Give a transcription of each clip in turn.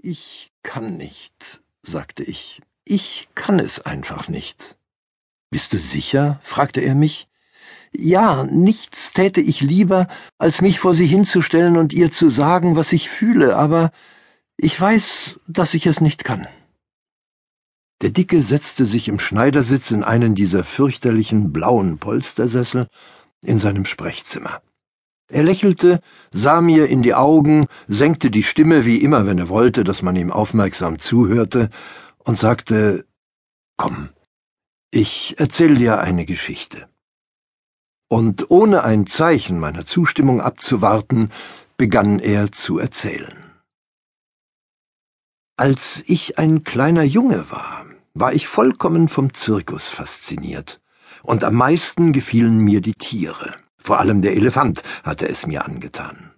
Ich kann nicht, sagte ich. Ich kann es einfach nicht. Bist du sicher? fragte er mich. Ja, nichts täte ich lieber, als mich vor sie hinzustellen und ihr zu sagen, was ich fühle, aber ich weiß, dass ich es nicht kann. Der Dicke setzte sich im Schneidersitz in einen dieser fürchterlichen blauen Polstersessel in seinem Sprechzimmer. Er lächelte, sah mir in die Augen, senkte die Stimme wie immer, wenn er wollte, dass man ihm aufmerksam zuhörte, und sagte Komm, ich erzähl dir eine Geschichte. Und ohne ein Zeichen meiner Zustimmung abzuwarten, begann er zu erzählen. Als ich ein kleiner Junge war, war ich vollkommen vom Zirkus fasziniert, und am meisten gefielen mir die Tiere. Vor allem der Elefant hatte es mir angetan.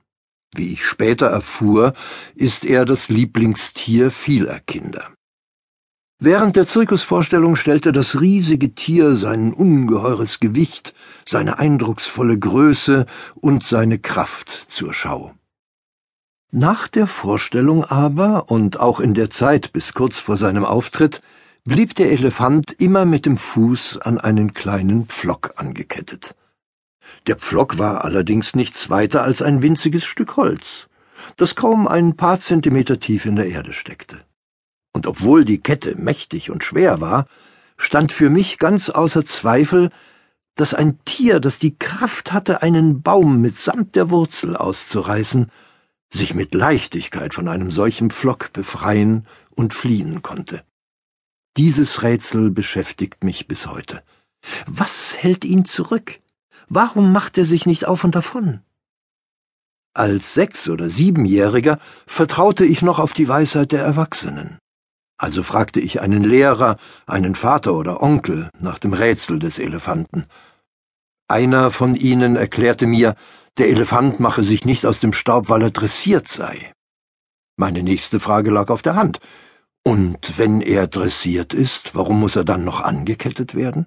Wie ich später erfuhr, ist er das Lieblingstier vieler Kinder. Während der Zirkusvorstellung stellte das riesige Tier sein ungeheures Gewicht, seine eindrucksvolle Größe und seine Kraft zur Schau. Nach der Vorstellung aber und auch in der Zeit bis kurz vor seinem Auftritt blieb der Elefant immer mit dem Fuß an einen kleinen Pflock angekettet. Der Pflock war allerdings nichts weiter als ein winziges Stück Holz, das kaum ein paar Zentimeter tief in der Erde steckte. Und obwohl die Kette mächtig und schwer war, stand für mich ganz außer Zweifel, dass ein Tier, das die Kraft hatte, einen Baum mitsamt der Wurzel auszureißen, sich mit Leichtigkeit von einem solchen Pflock befreien und fliehen konnte. Dieses Rätsel beschäftigt mich bis heute. Was hält ihn zurück? Warum macht er sich nicht auf und davon? Als Sechs- oder Siebenjähriger vertraute ich noch auf die Weisheit der Erwachsenen. Also fragte ich einen Lehrer, einen Vater oder Onkel nach dem Rätsel des Elefanten. Einer von ihnen erklärte mir, der Elefant mache sich nicht aus dem Staub, weil er dressiert sei. Meine nächste Frage lag auf der Hand. Und wenn er dressiert ist, warum muss er dann noch angekettet werden?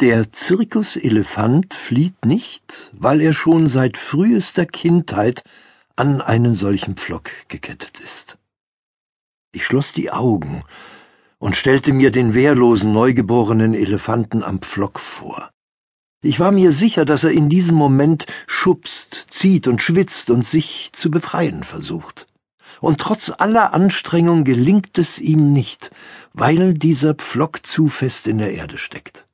Der Zirkuselefant flieht nicht, weil er schon seit frühester Kindheit an einen solchen Pflock gekettet ist. Ich schloss die Augen und stellte mir den wehrlosen neugeborenen Elefanten am Pflock vor. Ich war mir sicher, dass er in diesem Moment schubst, zieht und schwitzt und sich zu befreien versucht. Und trotz aller Anstrengung gelingt es ihm nicht, weil dieser Pflock zu fest in der Erde steckt.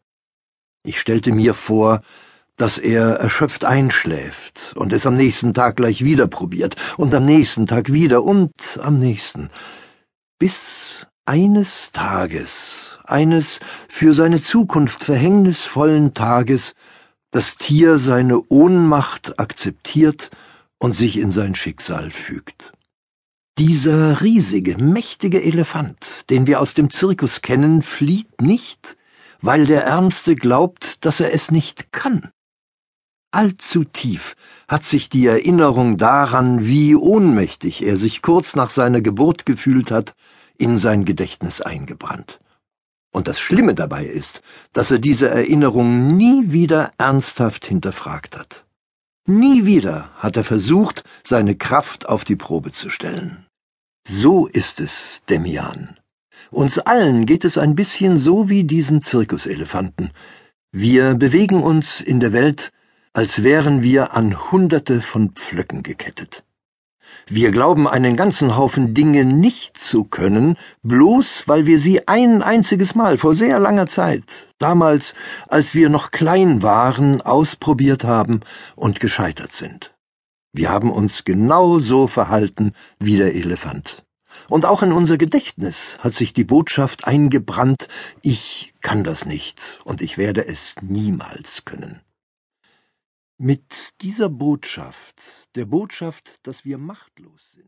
Ich stellte mir vor, dass er erschöpft einschläft und es am nächsten Tag gleich wieder probiert und am nächsten Tag wieder und am nächsten, bis eines Tages, eines für seine Zukunft verhängnisvollen Tages, das Tier seine Ohnmacht akzeptiert und sich in sein Schicksal fügt. Dieser riesige, mächtige Elefant, den wir aus dem Zirkus kennen, flieht nicht, weil der Ärmste glaubt, dass er es nicht kann. Allzu tief hat sich die Erinnerung daran, wie ohnmächtig er sich kurz nach seiner Geburt gefühlt hat, in sein Gedächtnis eingebrannt. Und das Schlimme dabei ist, dass er diese Erinnerung nie wieder ernsthaft hinterfragt hat. Nie wieder hat er versucht, seine Kraft auf die Probe zu stellen. So ist es, Demian. Uns allen geht es ein bisschen so wie diesem Zirkuselefanten. Wir bewegen uns in der Welt, als wären wir an Hunderte von Pflöcken gekettet. Wir glauben einen ganzen Haufen Dinge nicht zu können, bloß weil wir sie ein einziges Mal vor sehr langer Zeit, damals, als wir noch klein waren, ausprobiert haben und gescheitert sind. Wir haben uns genau so verhalten wie der Elefant. Und auch in unser Gedächtnis hat sich die Botschaft eingebrannt, ich kann das nicht und ich werde es niemals können. Mit dieser Botschaft, der Botschaft, dass wir machtlos sind,